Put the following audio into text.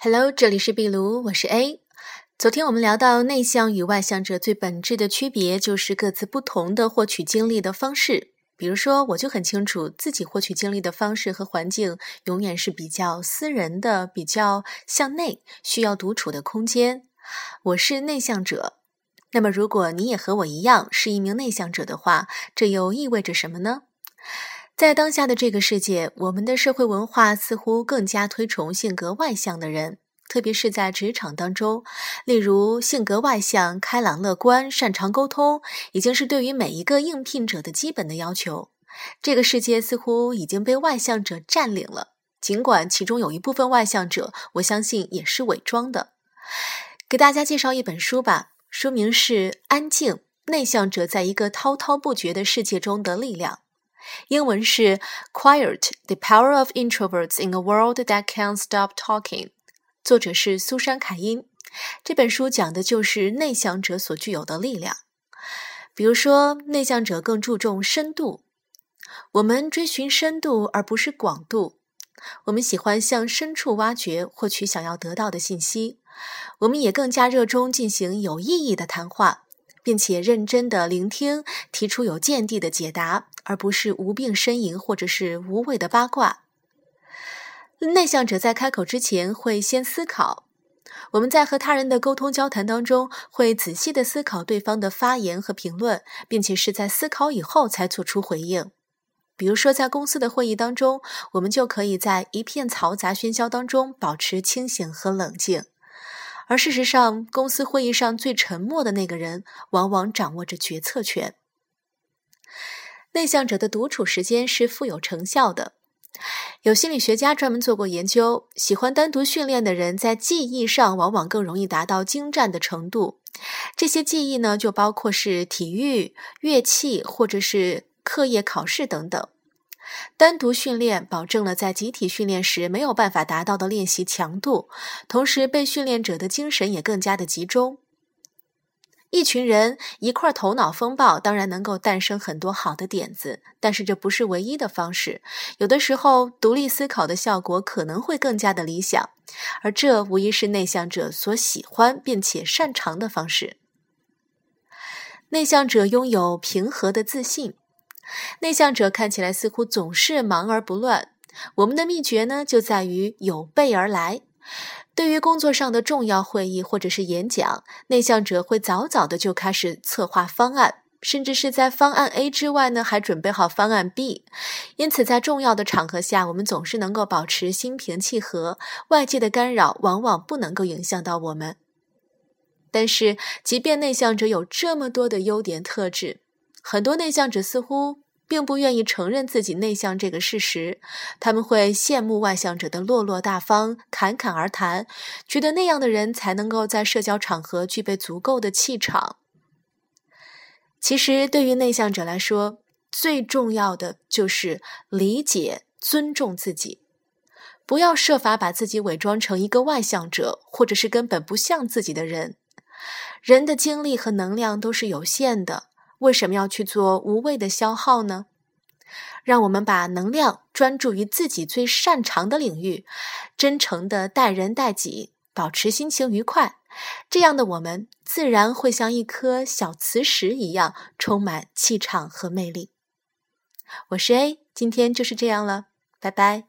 Hello，这里是壁炉，我是 A。昨天我们聊到内向与外向者最本质的区别，就是各自不同的获取经历的方式。比如说，我就很清楚自己获取经历的方式和环境，永远是比较私人的，比较向内，需要独处的空间。我是内向者。那么，如果你也和我一样是一名内向者的话，这又意味着什么呢？在当下的这个世界，我们的社会文化似乎更加推崇性格外向的人，特别是在职场当中。例如，性格外向、开朗乐观、擅长沟通，已经是对于每一个应聘者的基本的要求。这个世界似乎已经被外向者占领了，尽管其中有一部分外向者，我相信也是伪装的。给大家介绍一本书吧，书名是《安静：内向者在一个滔滔不绝的世界中的力量》。英文是 Quiet: The Power of Introverts in a World That Can't Stop Talking，作者是苏珊·凯因。这本书讲的就是内向者所具有的力量。比如说，内向者更注重深度，我们追寻深度而不是广度。我们喜欢向深处挖掘，获取想要得到的信息。我们也更加热衷进行有意义的谈话。并且认真的聆听，提出有见地的解答，而不是无病呻吟或者是无谓的八卦。内向者在开口之前会先思考。我们在和他人的沟通交谈当中，会仔细的思考对方的发言和评论，并且是在思考以后才做出回应。比如说，在公司的会议当中，我们就可以在一片嘈杂喧嚣当中保持清醒和冷静。而事实上，公司会议上最沉默的那个人，往往掌握着决策权。内向者的独处时间是富有成效的。有心理学家专门做过研究，喜欢单独训练的人，在记忆上往往更容易达到精湛的程度。这些记忆呢，就包括是体育、乐器，或者是课业考试等等。单独训练保证了在集体训练时没有办法达到的练习强度，同时被训练者的精神也更加的集中。一群人一块头脑风暴，当然能够诞生很多好的点子，但是这不是唯一的方式。有的时候，独立思考的效果可能会更加的理想，而这无疑是内向者所喜欢并且擅长的方式。内向者拥有平和的自信。内向者看起来似乎总是忙而不乱。我们的秘诀呢，就在于有备而来。对于工作上的重要会议或者是演讲，内向者会早早的就开始策划方案，甚至是在方案 A 之外呢，还准备好方案 B。因此，在重要的场合下，我们总是能够保持心平气和，外界的干扰往往不能够影响到我们。但是，即便内向者有这么多的优点特质，很多内向者似乎并不愿意承认自己内向这个事实，他们会羡慕外向者的落落大方、侃侃而谈，觉得那样的人才能够在社交场合具备足够的气场。其实，对于内向者来说，最重要的就是理解、尊重自己，不要设法把自己伪装成一个外向者，或者是根本不像自己的人。人的精力和能量都是有限的。为什么要去做无谓的消耗呢？让我们把能量专注于自己最擅长的领域，真诚的待人待己，保持心情愉快。这样的我们自然会像一颗小磁石一样，充满气场和魅力。我是 A，今天就是这样了，拜拜。